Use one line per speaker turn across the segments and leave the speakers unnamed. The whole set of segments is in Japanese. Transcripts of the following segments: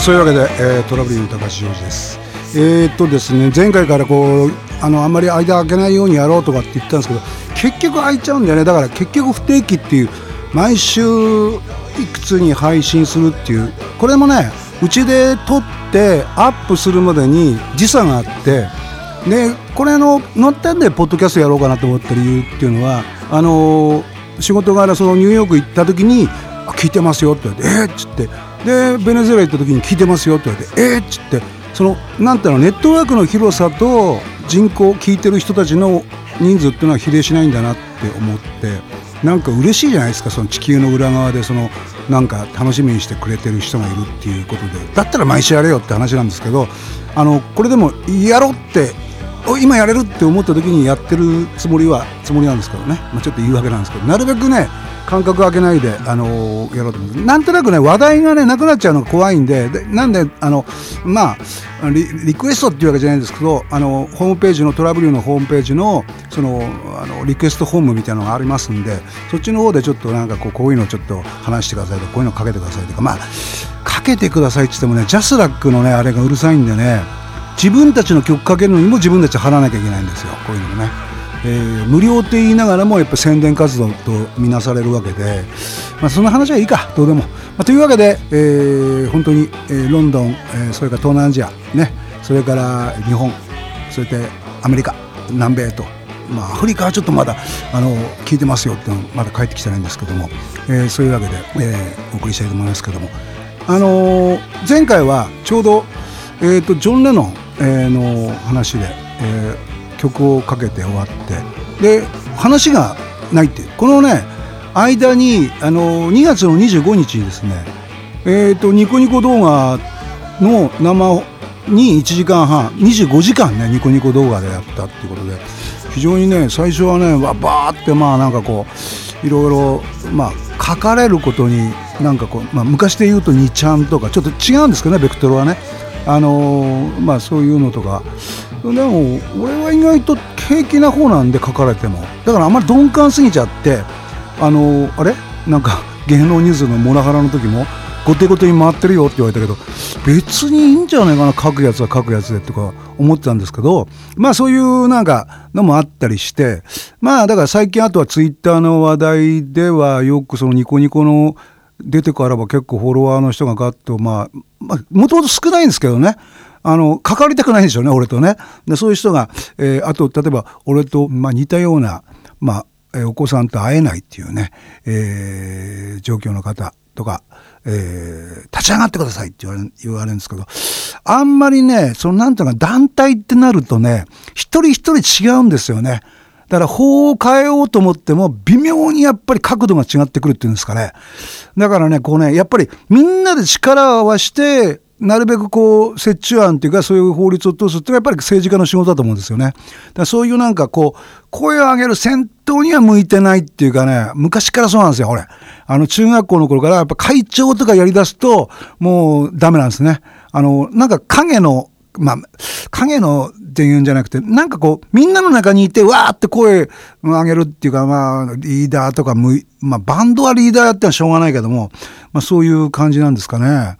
そういうわけで、えー、トラブリング高橋洋二ですえー、っとですね前回からこうあのあんまり間開けないようにやろうとかって言ったんですけど結局開いちゃうんだよねだから結局不定期っていう毎週いくつに配信するっていうこれもねうちで撮ってアップするまでに時差があってでこれの乗ってんでポッドキャストやろうかなと思った理由っていうのはあのー、仕事柄そのニューヨーク行った時に「聞いてますよ」って言われて「えっ?」っつってでベネズエラ行った時に「聞いてますよ」って言われて「えっ?」っつってそのなんていうのネットワークの広さと人口聞いてる人たちの人数っていうのは比例しないんだなって思ってなんか嬉しいじゃないですかその地球の裏側でそのなんか楽しみにしてくれてる人がいるっていうことでだったら毎週やれよって話なんですけどあのこれでもやろうって今やれるって思った時にやってるつもりはつもりなんですけどね、まあ、ちょっと言い訳なんですけどなるべくね間隔空けないで、あのー、やろうと思ってなんとなくね話題がねなくなっちゃうのが怖いんででなんであのまあリクエストっていうわけじゃないんですけどあのホームページのトラブルのホームページのそのあのリクエストホームみたいなのがありますんでそっちの方でちょっとなんかこうこういうのちょっと話してくださいとかこういうのかけてくださいとかまあかけてくださいって言ってもねジャスラックのねあれがうるさいんでね自分たちの曲かけるのにも自分たち払わなきゃいけないんですよこういうのもね。えー、無料って言いながらもやっぱ宣伝活動とみなされるわけで、まあ、その話はいいかどうでも、まあ、というわけで、えー、本当に、えー、ロンドン、えー、それから東南アジア、ね、それから日本それでアメリカ南米と、まあ、アフリカはちょっとまだあの聞いてますよってまだ帰ってきてないんですけども、えー、そういうわけで、えー、お送りしたいと思いますけども、あのー、前回はちょうど、えーと、ジョン・レノン、えー、の話で、えー曲をかけて終わって。で話がないってこのね間にあの2月の25日にですねえっ、ー、とニコニコ動画の生に1時間半25時間ねニコニコ動画でやったっていうことで非常にね最初はねわバーってまあなんかこういろいろまあ書かれることになんかこう、まあ、昔で言うと2ちゃんとかちょっと違うんですけどねベクトルはね。あのー、まあそういうのとか。でも俺は意外と平気な方なんで書かれても。だからあんまり鈍感すぎちゃってあのあれ？なんか 芸能ニュースのモラハラの時も後手後手に回ってるよって言われたけど別にいいんじゃないかな書くやつは書くやつでとか思ってたんですけどまあそういうなんかのもあったりしてまあだから最近あとはツイッターの話題ではよくそのニコニコの出てからは結構フォロワーの人がガッとまあもともと少ないんですけどね。あの、関わりたくないんでしょうね、俺とね。でそういう人が、えー、あと、例えば、俺と、まあ、似たような、まあ、え、お子さんと会えないっていうね、えー、状況の方とか、えー、立ち上がってくださいって言われ言われるんですけど、あんまりね、そのなんていうか団体ってなるとね、一人一人違うんですよね。だから法を変えようと思っても微妙にやっぱり角度が違ってくるっていうんですかね。だからね、こうね、やっぱりみんなで力を合わして、なるべくこう折衷案っていうかそういう法律を通すっていうのはやっぱり政治家の仕事だと思うんですよね。だそういうなんかこう声を上げる先頭には向いてないっていうかね昔からそうなんですよ俺。あの中学校の頃からやっぱ会長とかやりだすともうダメなんですね。あのなんか影のまあ、影のっていうんじゃなくて、なんかこう、みんなの中にいて、わーって声を上げるっていうか、まあ、リーダーとか、まあ、バンドはリーダーやってのはしょうがないけども、まあ、そういう感じなんですかね。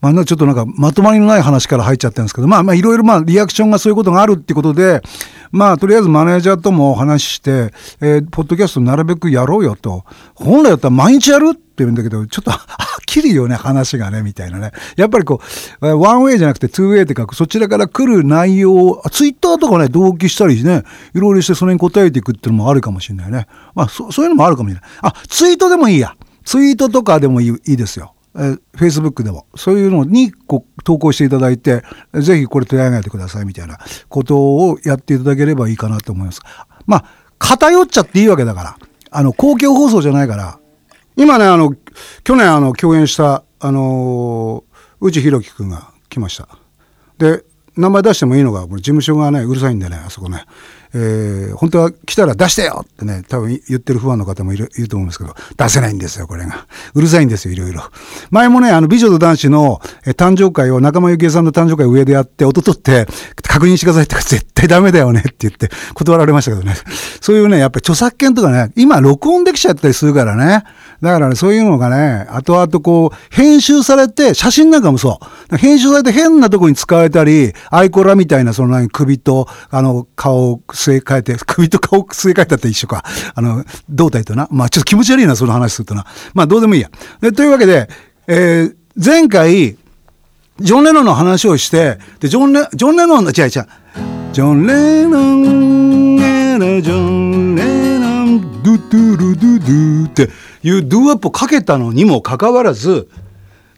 まあ、ちょっとなんかまとまりのない話から入っちゃってるんですけど、まあまあいろいろまあリアクションがそういうことがあるってことで、まあとりあえずマネージャーともお話しして、えー、ポッドキャストなるべくやろうよと。本来だったら毎日やるって言うんだけど、ちょっと はっきりよね、話がね、みたいなね。やっぱりこう、ワンウェイじゃなくてツーウェイって書く、そちらから来る内容を、ツイッターとかね、同期したりしね、いろいろしてそれに答えていくっていうのもあるかもしれないね。まあそ、そういうのもあるかもしれない。あ、ツイートでもいいや。ツイートとかでもいいいいですよ。えー、Facebook でも、そういうのにこ投稿していただいて、ぜひこれ取り上げてくださいみたいなことをやっていただければいいかなと思います。まあ、偏っちゃっていいわけだから。あの、公共放送じゃないから。今ね、あの、去年あの、共演した、あのー、内弘樹くんが来ました。で、名前出してもいいのが、これ事務所がね、うるさいんでね、あそこね。えー、本当は来たら出してよってね、多分言ってるファンの方もいるいると思うんですけど、出せないんですよ、これが。うるさいんですよ、いろいろ。前もね、あの、美女と男子の、え誕生会を仲間由紀恵さんの誕生会上でやって、音取って、確認してくださいって絶対ダメだよねって言って断られましたけどね。そういうね、やっぱり著作権とかね、今録音できちゃったりするからね。だからね、そういうのがね、後々こう、編集されて、写真なんかもそう。編集されて変なとこに使われたり、アイコラみたいな、その何、首と、あの、顔を据え替えて、首と顔を据え替えたって一緒か。あの、胴体とな。まあちょっと気持ち悪いな、その話するとな。まあどうでもいいや。で、というわけで、えー、前回、ジョン・レノンの話をして、で、ジョンレ、ジョン・レノンの、違う違う。ジョン・レノン、ジョン・レノン、ドゥドゥルドゥドゥっていうドゥーワップをかけたのにもかかわらず、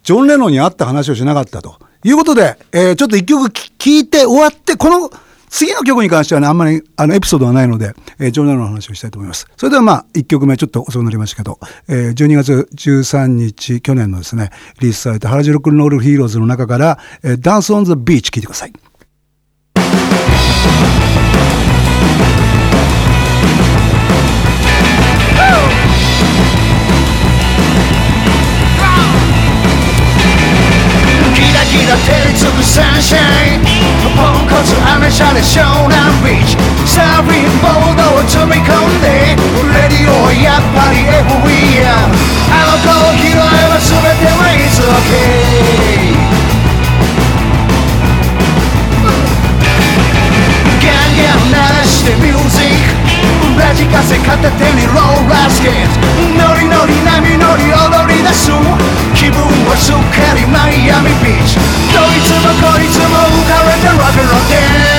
ジョン・レノンに会った話をしなかったということで、えー、ちょっと一曲聴いて終わって、この次の曲に関してはね、あんまりあのエピソードはないので、えー、ジョン・レノンの話をしたいと思います。それではまあ、1曲目ちょっと遅くなりましたけど、えー、12月13日、去年のですね、リリースされた原宿ロックンロールヒーローズの中から、えー、Dance on the Beach 聴いてください。アメ車で湘南ビーチサーフィンボードを積み込んでレディオはやっぱり FEM あの子を拾えば全ては It's OK ガンガン鳴らしてミュージックラジカセ片手にローラースケートノリノリ波乗り踊り出す気分はすっかりマイアミビーチどいつもこいつも浮かれてロックンローダ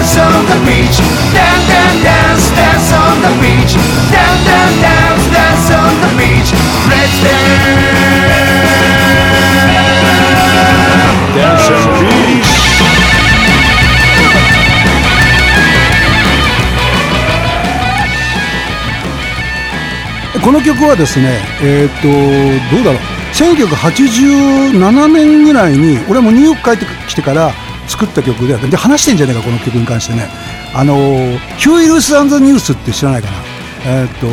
dance dance on the beach Down down dance dance on the beach Down down dance dance on the beach Let's dance Dance on the beach この曲はですね、えっ、ー、と、どうだろう。1987年ぐらいに、俺はもうニューヨーク帰ってきてから作った曲で、で、話してんじゃねえか、この曲に関してね。あの、ヒューイルス・アンザ・ニュースって知らないかな。えーっ、と、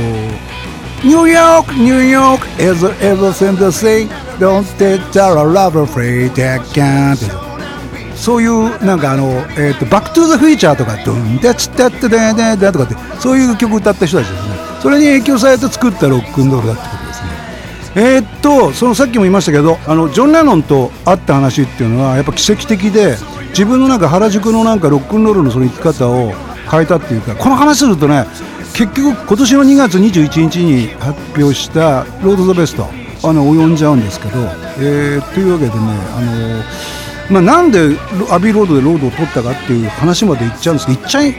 ニューヨーク、ニューヨーク、as ever since the same, don't take the love free, take can って。そういうなんかあの、えーっと、バック・トゥ・ザ・フューチャーとか「ドンデチテッテデデデ」とかってそういう曲歌った人たちですねそれに影響されて作ったロックンロールだってことですねえー、っとそのさっきも言いましたけどあのジョン・レノンと会った話っていうのはやっぱ奇跡的で自分のなんか原宿のなんかロックンロールのその生き方を変えたっていうかこの話するとね結局今年の2月21日に発表した「ロード・ザ・ベスト」あの及んじゃうんですけど、えー、というわけでねあのまあ、なんでアビーロードでロードを取ったかっていう話までいっちゃうんですけどいっちゃい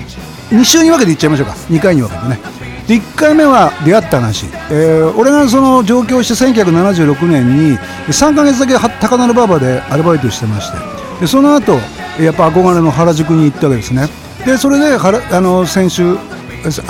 2週に分けていっちゃいましょうか。2回に分けてね。で1回目は出会った話、えー、俺がその上京して1976年に3か月だけ高田馬場でアルバイトしてまして。でその後やっぱ憧れの原宿に行ったわけですね。でそれであの先週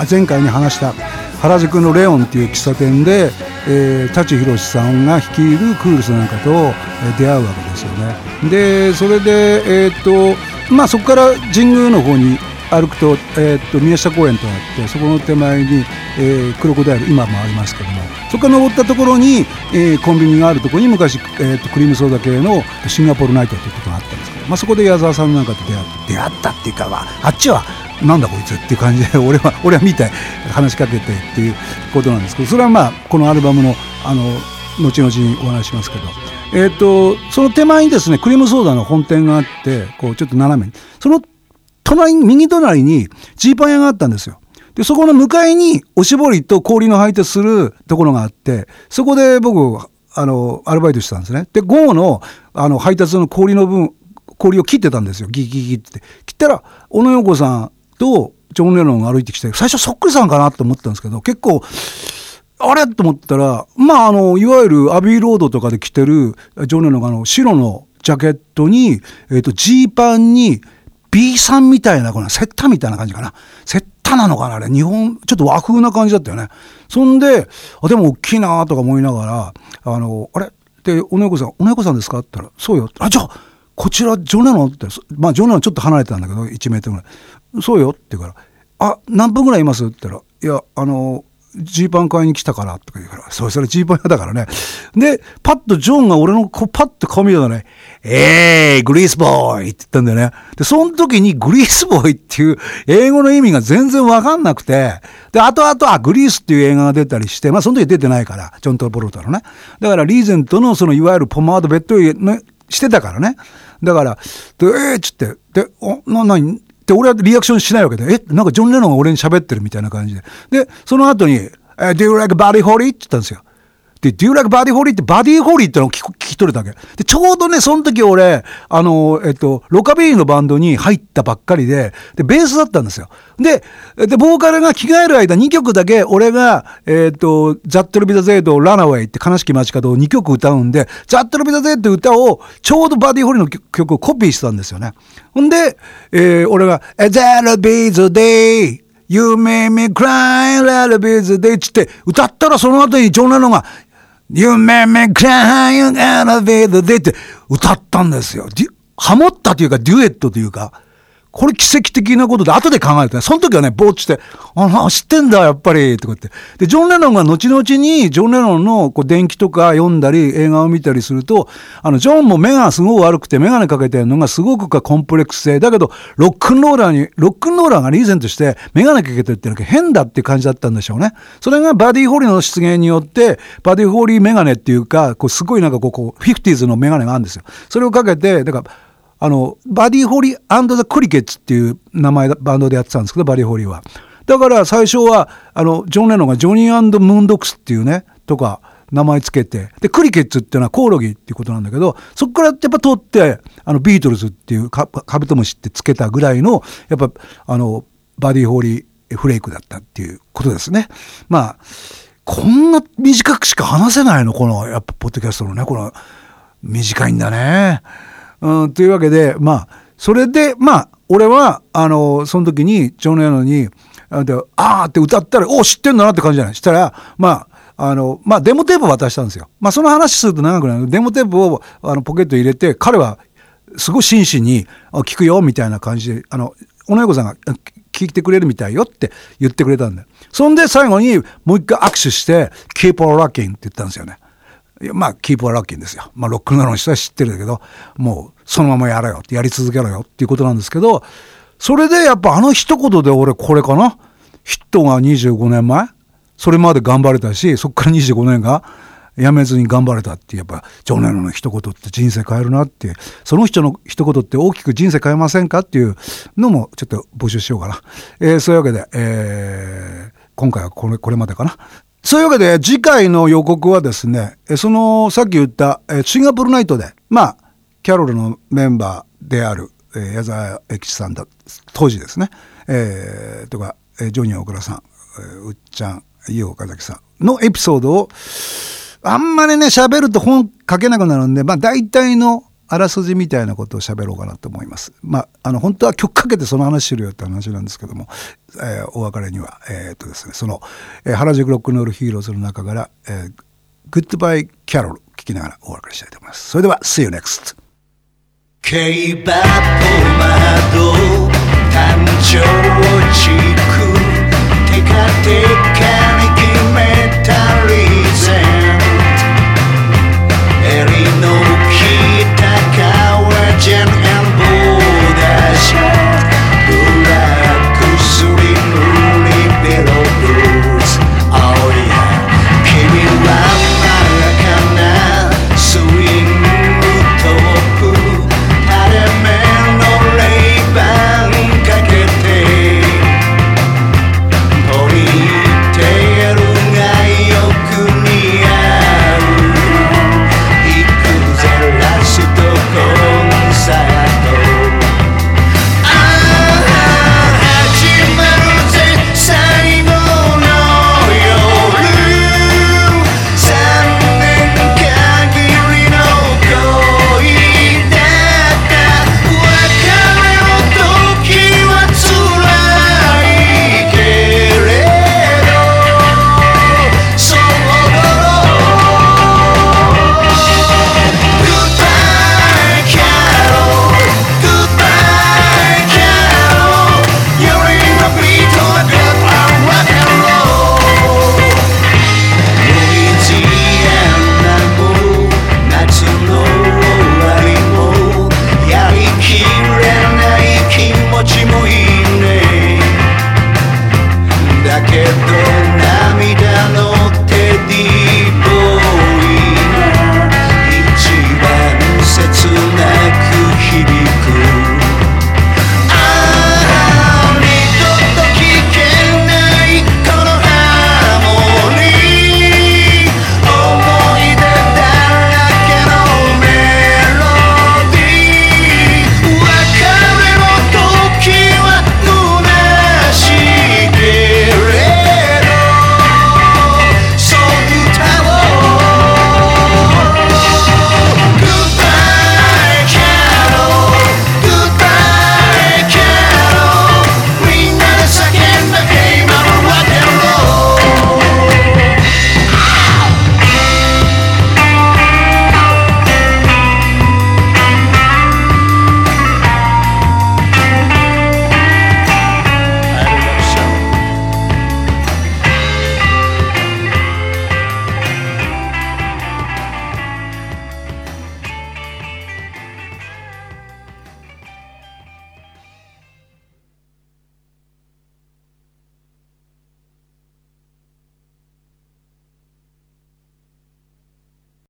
前回に話した原宿のレオンっていう喫茶店で、えー、舘ひろしさんが率いるクールスなんかと、出会うわけですよね。でそれでえー、っとまあそこから神宮の方に歩くと,、えー、と宮下公園とあってそこの手前に、えー、クロコダイル今もありますけどもそこから登ったところに、えー、コンビニがあるところに昔、えー、とクリームソーダ系のシンガポールナイトというところがあったんですけど、まあ、そこで矢沢さんなんかと出会出会ったっていうか、まあ、あっちはなんだこいつっていう感じで 俺は俺は見て話しかけてっていうことなんですけどそれはまあこのアルバムのあの後々にお話しますけど。えーと、とその手前にですねクリームソーダの本店があってこうちょっと斜めにその隣に、右隣にジーパン屋があったんですよ。で、そこの向かいにおしぼりと氷の配達するところがあって、そこで僕、あの、アルバイトしてたんですね。で、午後の、あの、配達の氷の分、氷を切ってたんですよ。ギギギって。切ったら、小野洋子さんとジョン・レノンが歩いてきて、最初そっくりさんかなと思ったんですけど、結構、あれ？と思ったら、まあ、あの、いわゆるアビーロードとかで着てる、ジョン・レノンがあの、白のジャケットに、えっ、ー、と、ジーパンに、B さんみたいな、このセッターみたいな感じかな。セッタなのかなあれ。日本、ちょっと和風な感じだったよね。そんで、あ、でも大きいなとか思いながら、あの、あれ？で、おねこさん、おねこさんですか？って言ったら、そうよ。あ、じゃあ、こちら、ジョネノ？って、まあ、ジョネノちょっと離れてたんだけど、1メートルぐらい。そうよって言うから、あ、何分ぐらいいます？って言ったら、いや、あの、ジーパン買いに来たからとか言うから、それそれジーパン屋だからね。で、パッとジョンが俺のこパッと顔見たらね、えー、グリースボーイって言ったんだよね。で、その時にグリースボーイっていう英語の意味が全然わかんなくて、で、後々、あ、グリースっていう映画が出たりして、まあその時出てないから、ジョン・トロポルトのね。だからリーゼントのそのいわゆるポマードベッドね、してたからね。だから、で、えー、っつって、で、お、な、なに、で、俺はリアクションしないわけで、え、なんかジョン・レノンが俺に喋ってるみたいな感じで。で、その後に、え、Do you like body holly? って言ったんですよ。で、Do you like body holy? ってバディホリーってのを聞き取れたわけ。で、ちょうどね、その時俺、あの、えっと、ロカビリーのバンドに入ったばっかりで、で、ベースだったんですよ。で、で、ボーカルが着替える間2曲だけ俺が、えっと、ザットルビザゼイド、ラナウェイって悲しき街角を2曲歌うんで、ザットルビザゼイドって歌を、ちょうどバディホリーの曲をコピーしてたんですよね。ほんで、えー、俺が、That'll be the day You made me cry, that'll be the day って歌ったらその後にジョン・レノンが You made me cry, you gotta be the day って歌ったんですよ。ハモったというかデュエットというか、これ奇跡的なことで、後で考えてね、その時はね、ぼーっとして、ああ、知ってんだ、やっぱり、とか言って。で、ジョン・レノンが後々に、ジョン・レノンのこう電気とか読んだり、映画を見たりすると、あの、ジョンも目がすごく悪くて、眼鏡かけてるのがすごくかコンプレックス性。だけど、ロックンローラーに、ロックンローラーがリーゼントして、眼鏡かけてるってのが変だって感じだったんでしょうね。それがバディ・ホーリーの出現によって、バディ・ホーリー眼鏡っていうか、こう、すごいなんかこう、こう、フィフティーズの眼鏡があるんですよ。それをかけて、だから、あの、バディ・ホリーザ・クリケッツっていう名前、バンドでやってたんですけど、バディ・ホリーは。だから最初は、あの、ジョン・レノンがジョニームーンドッグスっていうね、とか、名前つけて、で、クリケッツっていうのはコオロギっていうことなんだけど、そこからやっぱ取って、あの、ビートルズっていうカブトムシってつけたぐらいの、やっぱ、あの、バディ・ホリーフレークだったっていうことですね。まあ、こんな短くしか話せないのこの、やっぱ、ポッドキャストのね、この、短いんだね。うん、というわけで、まあ、それで、まあ、俺は、あの、その時に、ジョン・レノンに、あーって歌ったら、お知ってんだなって感じじゃない？したら、まあ、あの、まあ、デモテープ渡したんですよ。まあ、その話すると長くなるデモテープをあのポケット入れて、彼は、すごい真摯に、聞くよ、みたいな感じで、あの、小野子さんが聞いてくれるみたいよって言ってくれたんだよ。そんで最後にもう一回握手して、Keep on rocking って言ったんですよね。まあ、キープはラッキーですよ。まあ、ロックンロールの人は知ってるけど、もう、そのままやれよ、やり続けろよっていうことなんですけど、それでやっぱあの一言で俺これかな？ヒットが25年前？それまで頑張れたし、そっから25年がやめずに頑張れたってやっぱ、ジョン・レノンの一言って人生変えるなって、その人の一言って大きく人生変えませんかっていうのもちょっと募集しようかな。えー、そういうわけで、えー、今回はこれ、これまでかな。そういうわけで、次回の予告はですね、その、さっき言った、シンガポールナイトで、まあ、キャロルのメンバーである、矢沢永吉さんだ、当時ですね、えー、とか、ジョニー大倉さん、うっちゃん、ユウ岡崎さんのエピソードを、あんまりね、喋ると本書けなくなるんで、まあ、大体のあらすじみたいなことを喋ろうかなと思います。まあ、あの、本当は曲かけてその話しろよって話なんですけども、えー、お別れには、えー、っとですね、その、えー、原宿ロックンロールヒーローズの中から、えー、グッドバイキャロル聞きながらお別れしたいと思います。それでは、See you next! 競馬と窓誕生地区テカテカ